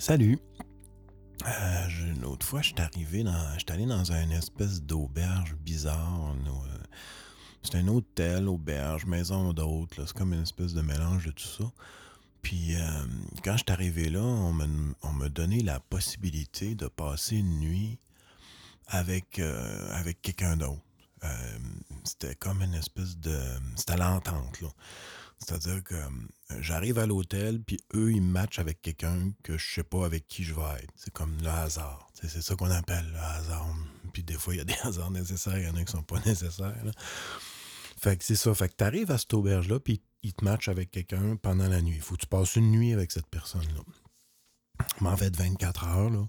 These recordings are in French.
Salut. Euh, je- une autre fois, je suis arrivé dans. Je allé dans une espèce d'auberge bizarre. euh, C'est un hôtel, auberge, maison d'hôte. là. C'est comme une espèce de mélange de tout ça. Puis euh, quand je suis arrivé là, on m'a on m'a donné la possibilité de passer une nuit avec, euh, avec quelqu'un d'autre. C'était comme une espèce de. C'était l'entente, là. C'est-à-dire que euh, j'arrive à l'hôtel, puis eux, ils matchent avec quelqu'un que je sais pas avec qui je vais être. C'est comme le hasard. C'est ça qu'on appelle le hasard. Puis des fois, il y a des hasards nécessaires, il y en a qui sont pas nécessaires. Fait que c'est ça. Fait que tu arrives à cette auberge-là, puis ils te matchent avec quelqu'un pendant la nuit. Il faut que tu passes une nuit avec cette personne-là. Mais en fait, 24 heures, là.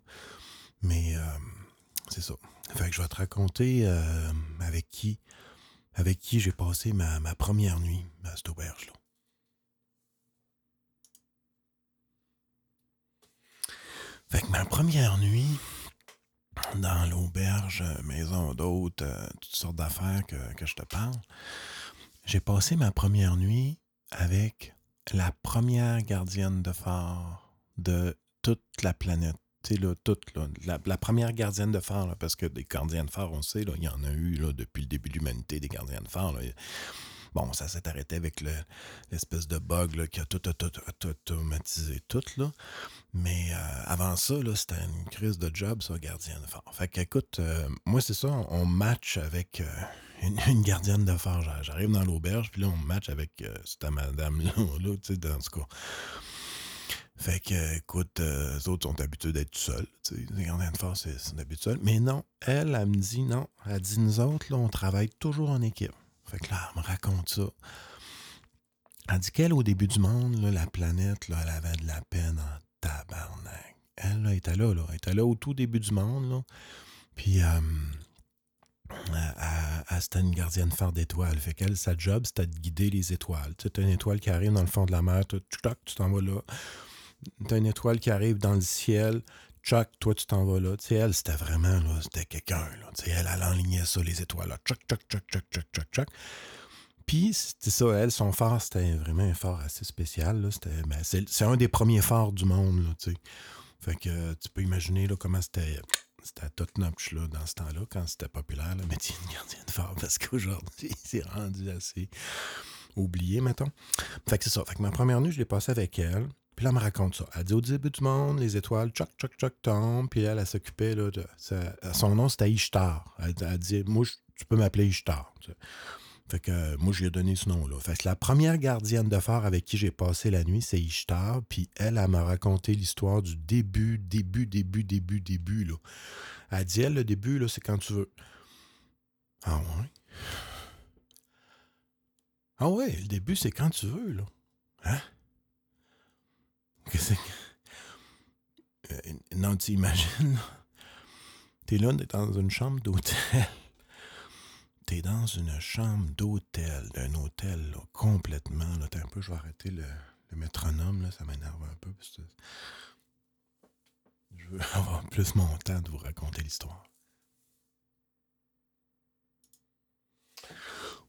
Mais euh, c'est ça. Fait que je vais te raconter euh, avec qui avec qui j'ai passé ma, ma première nuit à cette auberge-là. Fait que ma première nuit dans l'auberge, euh, maison d'hôte, euh, toutes sortes d'affaires que, que je te parle, j'ai passé ma première nuit avec la première gardienne de phare de toute la planète. Tu sais, là, toute, là, la, première gardienne de phare, parce que des gardiens de phare, on sait, il y en a eu là, depuis le début de l'humanité, des gardiens de phare. Bon, ça s'est arrêté avec le- l'espèce de bug qui a tout, automatisé tout. Là. Mais euh, avant ça, c'était une crise de job, ça, gardien de phare. Fait qu'écoute, euh, moi, c'est ça, on match avec euh, une, gardienne de phare. J'a- J'arrive dans l'auberge, puis là, on match avec euh, cette madame-là, là, tu sais, dans ce cas. Fait que, écoute, eux autres sont habitués d'être seuls. Les gardiens de phare, c'est habitué seuls. Mais non, elle, elle me dit non. Elle dit, nous autres, là, on travaille toujours en équipe. Fait que là, elle me raconte ça. Elle dit qu'elle, au début du monde, la planète, elle avait de la peine en tabarnak. Elle, là, était là, là. Elle était là au tout début du monde, là. Puis, euh, c'était une gardienne phare d'étoiles. Fait qu'elle, sa job, c'était de guider les étoiles. Tu sais, t'as une étoile qui arrive dans le fond de la mer, tu t'en vas là. T'as une étoile qui arrive dans le ciel, tchouk, toi, tu t'en vas là. Tu sais, elle, c'était vraiment, là, c'était quelqu'un, là. Tu sais, elle, elle enlignait ça, les étoiles, là. Tchouk, tchouk, tchouk, tchouk, tchouk, tchouk, tchouk. Puis, c'était ça, elle, son phare, c'était vraiment un phare assez spécial, là. C'était, ben, c'est, c'est un des premiers phares du monde, là, tu sais. Fait que euh, tu peux imaginer, là, comment c'était... C'était top notch là, dans ce temps-là, quand c'était populaire, le métier de gardien de phare, parce qu'aujourd'hui, c'est rendu assez oublié, mettons. Fait que c'est ça. Fait que ma première nuit, je l'ai passée avec elle. Puis là, elle me raconte ça. Elle dit au début du monde, les étoiles, tchoc, tchoc, tchoc, tombent. Puis elle, elle s'occupait, là, de. son nom, c'était Ishtar. Elle, elle dit, moi, je- tu peux m'appeler Ishtar. Fait que euh, moi, je lui ai donné ce nom-là. Fait que la première gardienne de phare avec qui j'ai passé la nuit, c'est Ishtar. Puis elle, elle m'a raconté l'histoire du début, début, début, début, début, là. Elle dit, elle, le début, là, c'est quand tu veux. Ah ouais? Ah ouais, le début, c'est quand tu veux, là. Hein? Non, tu imagines. T'es là, t'es dans une chambre d'hôtel. T'es dans une chambre d'hôtel, d'un hôtel, là, complètement. Là, un peu, je vais arrêter le, le métronome, là, ça m'énerve un peu. je veux avoir plus mon temps de vous raconter l'histoire.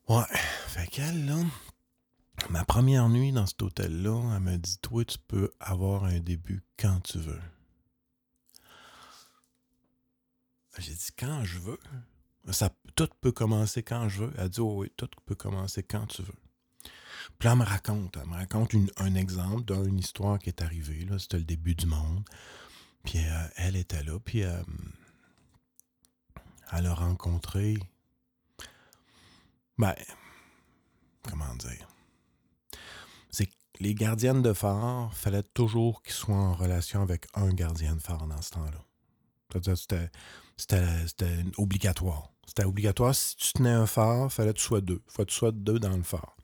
Ouais, fait qu'elle, là, ma première nuit dans cet hôtel-là, elle m'a dit Toi, tu peux avoir un début quand tu veux. J'ai dit Quand je veux. Ça, tout peut commencer quand je veux. Elle dit Oh oui, tout peut commencer quand tu veux. Puis là, elle me raconte, elle me raconte un exemple d'une histoire qui est arrivée. là. C'était le début du monde. Puis euh, elle était là, puis euh, elle a rencontré. Ben, comment dire? C'est que les gardiennes de phare, fallait toujours qu'ils soient en relation avec un gardien de phare dans ce temps-là. C'était, obligatoire. C'était obligatoire. Si tu tenais un phare, fallait que tu sois deux. Il faut que tu sois deux dans le phare.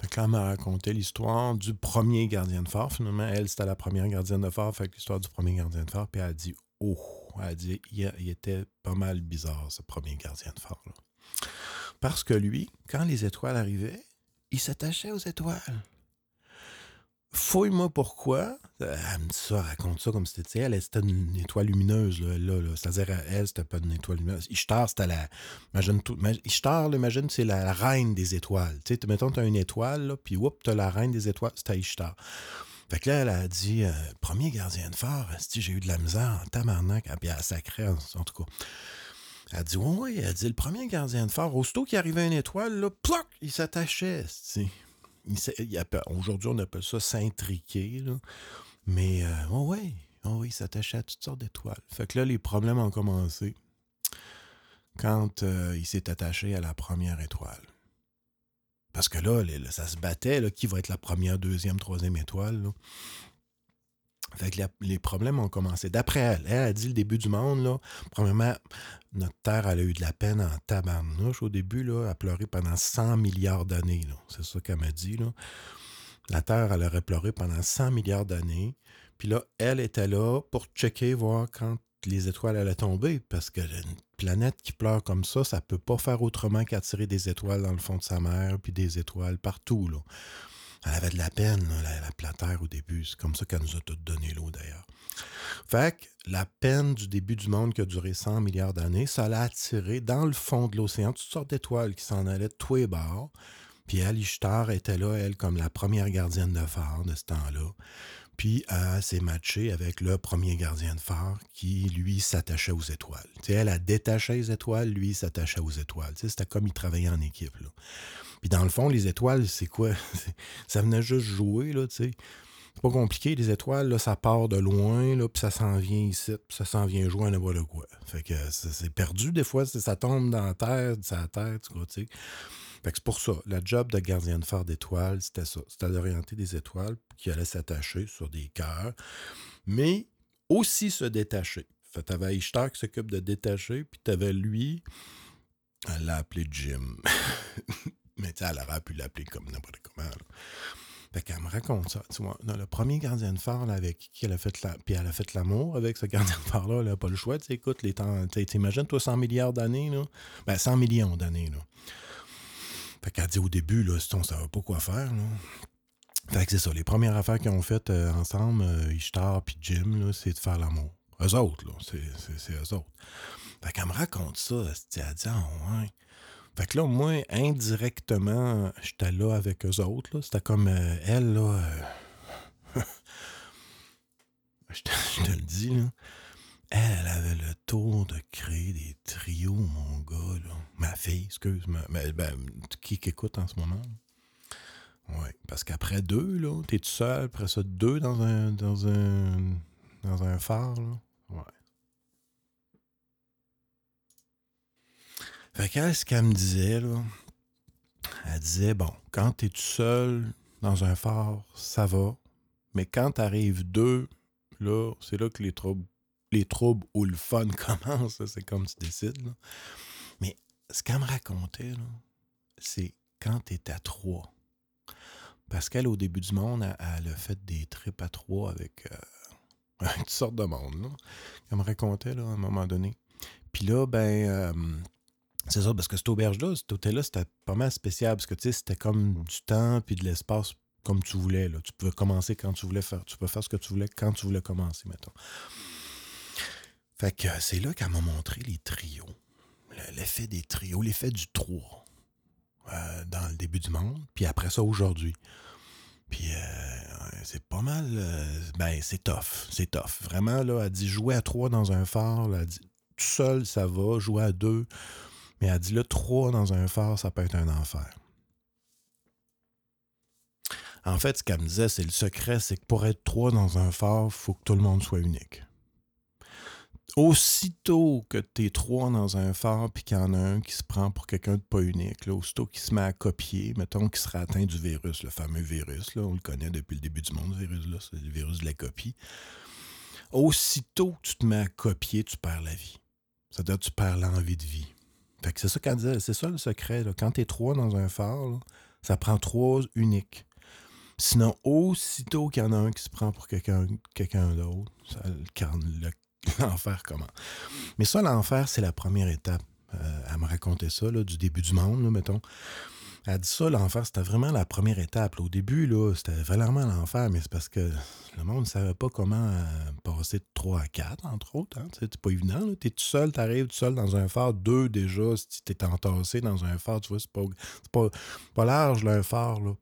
Fait là, elle m'a raconté l'histoire du premier gardien de phare. Finalement, elle, c'était la première gardienne de phare. Fait que l'histoire du premier gardien de phare. Puis elle a dit, oh, elle a dit, il, était pas mal bizarre, ce premier gardien de phare-là. Parce que lui, quand les étoiles arrivaient, il s'attachait aux étoiles. Fouille-moi pourquoi. Euh, Elle me dit ça, elle raconte ça comme si c'était, sais, elle, c'était une étoile lumineuse, là, là, là. C'est-à-dire, elle, c'était pas une étoile lumineuse. Ishtar, c'était la. Imagine tout. Ishtar, imagine, c'est la, reine des étoiles. Tu sais, mettons, t'as une étoile, là, puis whoop, t'as la reine des étoiles, c'était Ishtar. Fait que là, elle a dit, euh, premier gardien de phare, j'ai eu de la misère en tabarnak, puis elle sacré, en, tout cas. Elle dit, oui, oui, elle dit, le premier gardien de phare, aussitôt qu'il arrivait une étoile, là, ploc, il s'attachait. Aujourd'hui, on appelle ça s'intriquer, mais euh, oui, oui, il s'attachait à toutes sortes d'étoiles. Fait que là, les problèmes ont commencé quand euh, il s'est attaché à la première étoile. Parce que là, ça se battait, qui va être la première, deuxième, troisième étoile. Fait que les problèmes ont commencé. D'après elle, elle a dit le début du monde, là, premièrement, notre Terre, a eu de la peine en tabarnouche au début, là, a pleuré pendant 100 milliards d'années. C'est ça qu'elle m'a dit. La Terre, elle aurait pleuré pendant 100 milliards d'années. Puis là, elle était là pour checker, voir quand les étoiles allaient tomber, parce que une planète qui pleure comme ça, ça peut pas faire autrement qu'attirer des étoiles dans le fond de sa mer, puis des étoiles partout. Là. Elle avait de la peine, la, la Terre, au début. C'est comme ça qu'elle nous a tout donné l'eau, d'ailleurs. Fait que la peine du début du monde qui a duré 100 milliards d'années, ça l'a attiré dans le fond de l'océan toutes sortes d'étoiles qui s'en allaient de tous les bords. Puis elle, était là, elle, comme la première gardienne de phare de ce temps-là. Puis elle s'est matchée avec le premier gardien de phare qui, lui, s'attachait aux étoiles. sais, elle a détaché les étoiles, lui, s'attachait aux étoiles. C'était comme il travaillait en équipe. Puis dans le fond, les étoiles, c'est quoi? ça venait juste jouer, là, tu sais. C'est pas compliqué, les étoiles, là, ça part de loin, là, puis ça s'en vient ici, puis ça s'en vient jouer à n'importe quoi. Fait que c'est perdu, des fois, ça tombe dans la terre, sa tête, tu sais. Fait c'est pour ça, le job de gardien de phare d'étoiles, c'était ça. C'était d'orienter des étoiles qui allaient s'attacher sur des cœurs, mais aussi se détacher. Fait que t'avais Ishtar qui s'occupe de détacher, puis t'avais lui, elle l'a appelé Jim. mais tu elle aurait pu l'appeler comme n'importe comment. Fait qu'elle me raconte ça. Tu vois, le premier gardien de phare avec qui elle a fait la, puis elle a fait l'amour avec ce gardien de phare-là, elle n'a pas le choix. Tu écoute. T'imagines, toi, 100 milliards d'années, là? Ben, 100 millions d'années, là. Fait qu'elle dit au début, là, on ne savait pas quoi faire. Là. Fait que c'est ça. Les premières affaires qu'ils ont faites euh, ensemble, euh, Ishtar puis Jim, c'est de faire l'amour. Eux autres, là. C'est eux autres. Fait qu'elle me raconte ça. Elle dit, ah ouais. Fait que là, moi, indirectement, j'étais là avec eux autres. C'était comme euh, elle, là. je, te, le dis, là. Elle avait le tour de créer des trios, mon gars, là. Ma fille, excuse-moi. Ben, ben, qui, écoute en ce moment? Oui, parce qu'après deux, là, t'es tout seul, après ça, deux dans un dans un dans un phare, là. Ouais. Fait qu'elle, ce qu'elle me disait, là, elle disait, bon, quand t'es tout seul dans un phare, ça va. Mais quand t'arrives deux, là, c'est là que les troubles les troubles ou le fun commence, c'est comme tu décides. Mais ce qu'elle me racontait, c'est quand tu es à trois. Qu'elle, au début du monde, elle, a fait des trips à trois avec euh, toutes sortes de monde. Là. Elle me racontait à un moment donné. Puis là, ben, euh, c'est ça, parce que cette auberge-là, cet hôtel-là, c'était pas mal spécial, parce que tu sais, c'était comme du temps puis de l'espace comme tu voulais. Tu pouvais commencer quand tu voulais faire. Tu peux faire ce que tu voulais quand tu voulais commencer, mettons. Fait que c'est là qu'elle m'a montré les trios. L'effet des trios, l'effet du 3 euh, dans le début du monde, puis après ça aujourd'hui. Puis euh, c'est pas mal. Euh, ben, c'est tough. C'est tough. Vraiment, là, elle dit jouer à 3 dans un phare. elle dit tout seul, ça va. Jouer à 2. Mais elle dit là, 3 dans un phare, ça peut être un enfer. En fait, ce qu'elle me disait, c'est le secret, c'est que pour être 3 dans un phare, il faut que tout le monde soit unique aussitôt que tu es trois dans un phare puis qu'il y en a un qui se prend pour quelqu'un de pas unique, là, aussitôt qu'il se met à copier, mettons qu'il sera atteint du virus, le fameux virus, là, on le connaît depuis le début du monde, ce virus-là, c'est le virus de la copie. Aussitôt que tu te mets à copier, tu perds la vie. C'est-à-dire que tu perds l'envie de vie. Fait que c'est ça c'est ça le secret. Là. Quand tu es trois dans un phare, ça prend trois uniques. Sinon, aussitôt qu'il y en a un qui se prend pour quelqu'un d'autre, ça, le, l'enfer comment. Mais ça, l'enfer, c'est la première étape. Euh, elle me racontait ça, là, du début du monde, mettons. Elle dit ça, l'enfer, c'était vraiment la première étape. Au début, là, c'était vraiment l'enfer, mais c'est parce que le monde ne savait pas comment euh, passer de 3 à 4, entre autres. Hein. C'est pas évident. Tu es tout seul, tu arrives tout seul dans un phare. Deux, déjà, si tu es entassé dans un phare, tu vois, c'est pas, pas, pas large, là, un phare. Là.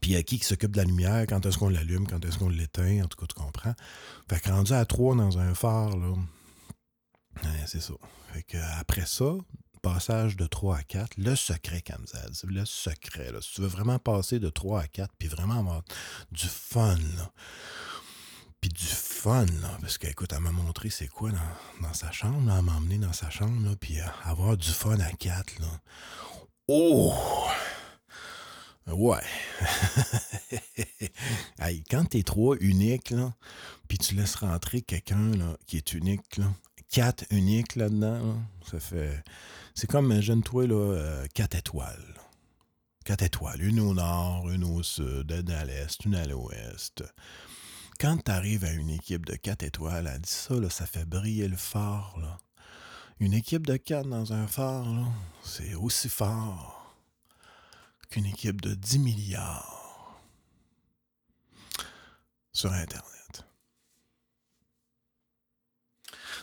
Puis a qui s'occupe de la lumière, quand est-ce qu'on l'allume, quand est-ce qu'on l'éteint, en tout cas, tu comprends. Fait que rendu à trois dans un phare, là, c'est ça. Fait que après ça, passage de 3 à 4, le secret, Kamzad, le secret. Là. Si tu veux vraiment passer de 3 à 4, puis vraiment avoir du fun, là. Puis du fun, là, parce qu'écoute, elle m'a montré c'est quoi dans, sa chambre, elle m'a emmené dans sa chambre, là, puis euh, avoir du fun à 4, là. Oh! Ouais. hey, quand t'es trois uniques, puis tu laisses rentrer quelqu'un qui est unique, là, quatre uniques là-dedans, ça fait. C'est comme, imagine-toi, là, euh, quatre étoiles. Quatre étoiles. Une au nord, une au sud, une à l'est, une à l'ouest. Quand tu arrives à une équipe de quatre étoiles, elle dit ça, là, ça fait briller le phare. Là. Une équipe de quatre dans un phare, c'est aussi fort qu'une équipe de 10 milliards sur Internet.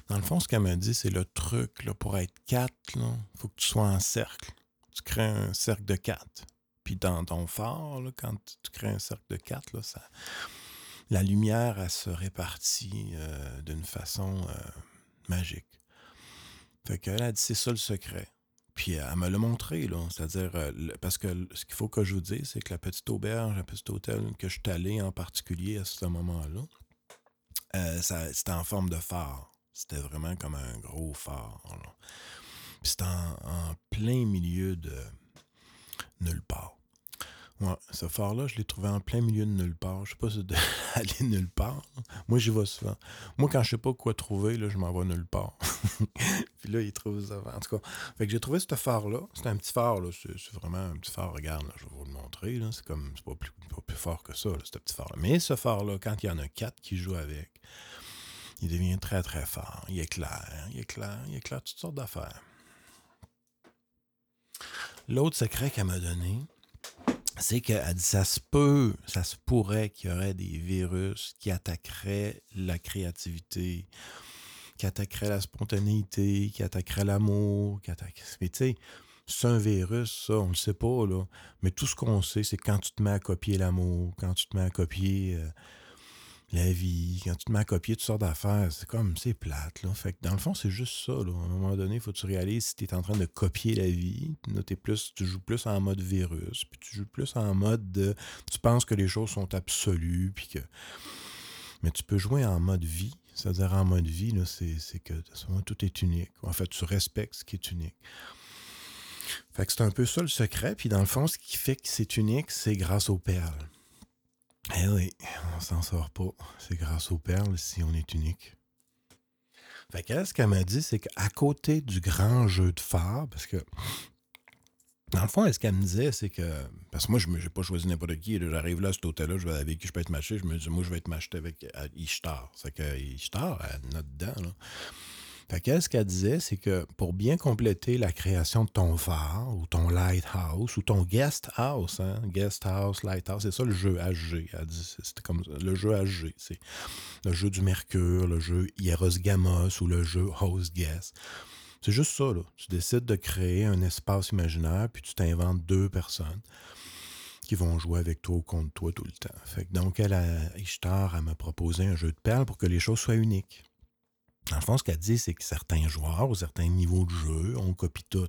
Dans le fond, ce qu'elle m'a dit, c'est le truc là, pour être quatre, il faut que tu sois en cercle. Tu crées un cercle de quatre. Puis dans ton phare, quand tu crées un cercle de quatre, là, ça, la lumière, elle se répartit euh, d'une façon euh, magique. Fait qu'elle a dit, c'est ça le secret. Puis elle me l'a montré, là. C'est-à-dire, euh, parce que ce qu'il faut que je vous dise, c'est que la petite auberge, le petit hôtel que je suis allé en particulier à ce moment-là, euh, c'était en forme de phare. C'était vraiment comme un gros phare. Puis c'était en, plein milieu de nulle part. Ouais, ce phare-là, je l'ai trouvé en plein milieu de nulle part. Je sais pas si c'est aller nulle part. Moi, j'y vais souvent. Moi, quand je sais pas quoi trouver, là, je m'en vais nulle part. Puis là, il trouve ça. En tout cas, fait que j'ai trouvé ce phare-là. C'est un petit phare, là. C'est vraiment un petit phare. Regarde, je vais vous le montrer. C'est comme, c'est pas plus, pas plus fort que ça, ce petit phare-là. Mais ce phare-là, quand il y en a quatre qui jouent avec, il devient très, très fort. Il éclaire, il éclaire, il éclaire toutes sortes d'affaires. L'autre secret qu'elle m'a donné, c'est qu'elle dit ça se peut, ça se pourrait qu'il y aurait des virus qui attaqueraient la créativité, qui attaqueraient la spontanéité, qui attaqueraient l'amour, qui attaqueraient. Mais tu sais, c'est un virus, ça, on le sait pas, là. Mais tout ce qu'on sait, c'est quand tu te mets à copier l'amour, quand tu te mets à copier euh, la vie, quand tu te mets à copier toutes sortes d'affaires, c'est comme, c'est plate, là. Fait que dans le fond, c'est juste ça, là. À un moment donné, il faut que tu réalises si tu es en train de copier la vie, là, plus, tu joues plus en mode virus, puis tu joues plus en mode de, tu penses que les choses sont absolues, puis que... Mais tu peux jouer en mode vie. C'est-à-dire en mode vie, c'est, que tout est unique. En fait, tu respectes ce qui est unique. Fait que c'est un peu ça le secret. Puis dans le fond, ce qui fait que c'est unique, c'est grâce aux perles. Eh oui, on s'en sort pas. C'est grâce aux perles si on est unique. Fait que ce qu'elle m'a dit, c'est qu'à côté du grand jeu de phare, parce que dans le fond, ce qu'elle me disait, c'est que. Parce que moi, je n'ai pas choisi n'importe qui. J'arrive là, à cet hôtel-là, je vais avec qui je peux être matché. Je me dis, moi, je vais être matché avec Ishtar. C'est que Ishtar, elle note dedans. Là. Fait qu'elle, ce qu'elle disait, c'est que pour bien compléter la création de ton phare ou ton lighthouse ou ton guest house, hein, guest house, lighthouse, c'est ça le jeu HG. Elle c'était comme le jeu HG. C'est le jeu du Mercure, le jeu Hieros Gamos ou le jeu Host Guest. C'est juste ça, là. Tu décides de créer un espace imaginaire, puis tu t'inventes deux personnes qui vont jouer avec toi ou contre toi tout le temps. Fait donc, elle, a, Ishtar, elle m'a proposé un jeu de perles pour que les choses soient uniques. Dans le fond, ce qu'elle dit, c'est que certains joueurs ou certains niveaux de jeu, on copie tout.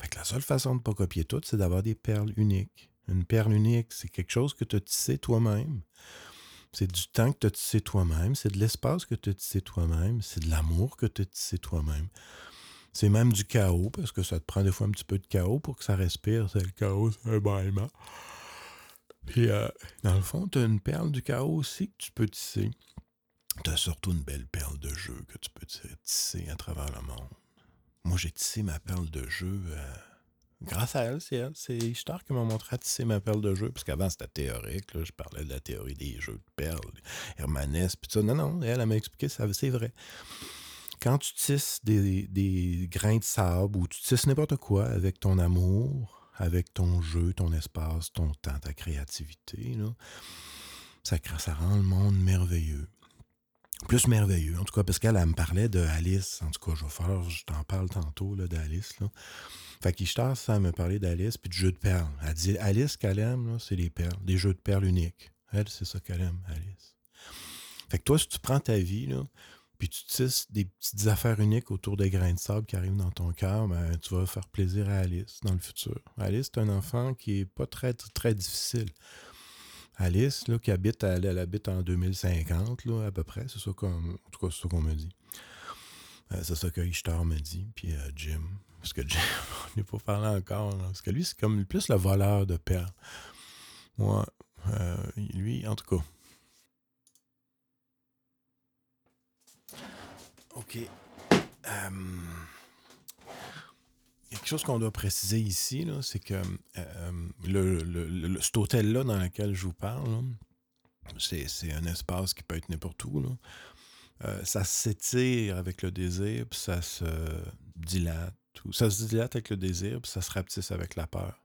Fait que la seule façon de ne pas copier tout, c'est d'avoir des perles uniques. Une perle unique, c'est quelque chose que tu as tissé toi-même. C'est du temps que tu as tissé toi-même, c'est de l'espace que tu as tissé toi-même, c'est de l'amour que tu as tissé toi-même. C'est même du chaos, parce que ça te prend des fois un petit peu de chaos pour que ça respire. C'est le chaos, c'est un bâillement. Puis, euh, dans le fond, tu as une perle du chaos aussi que tu peux tisser. Tu as surtout une belle perle de jeu que tu peux tisser à travers le monde. Moi, j'ai tissé ma perle de jeu euh, grâce à elle. C'est elle. C'est Ishtar qui m'a montré à tisser ma perle de jeu. Parce qu'avant, c'était théorique. Là, je parlais de la théorie des jeux de perles, Hermanès, puis ça. Non, non, elle, elle m'a expliqué ça. C'est vrai. Quand tu tisses des, des grains de sable ou tu tisses n'importe quoi avec ton amour, avec ton jeu, ton espace, ton temps, ta créativité, ça rend le monde merveilleux. Plus merveilleux. En tout cas, parce qu'elle elle me parlait de Alice. En tout cas, je vais faire, je t'en parle tantôt d'Alice. Fait qu'Ishtar, ça me parlait d'Alice puis de jeux de perles. Elle dit Alice, qu'elle aime, c'est les perles, des jeux de perles uniques. Elle, c'est ça qu'elle aime, Alice. Fait que toi, si tu prends ta vie, là, puis tu tisses des petites affaires uniques autour des grains de sable qui arrivent dans ton cœur, ben, tu vas faire plaisir à Alice dans le futur. Alice, c'est un enfant qui est pas très difficile. Alice, là, qui habite, elle, habite en 2050, là, à peu près. C'est ça qu'on, en tout cas, c'est ça qu'on me dit. Euh, c'est ça que Ishtar me dit. Puis euh, Jim. Parce que Jim, on n'est pas parlé encore. parce que lui, c'est comme plus le voleur de perles. Moi, euh, lui, en tout cas. OK. Quelque chose qu'on doit préciser ici, c'est que le, cet hôtel-là dans lequel je vous parle, c'est un espace qui peut être n'importe où. Euh, ça s'étire avec le désir, puis ça se dilate. ça se dilate avec le désir, puis ça se rapetisse avec la peur.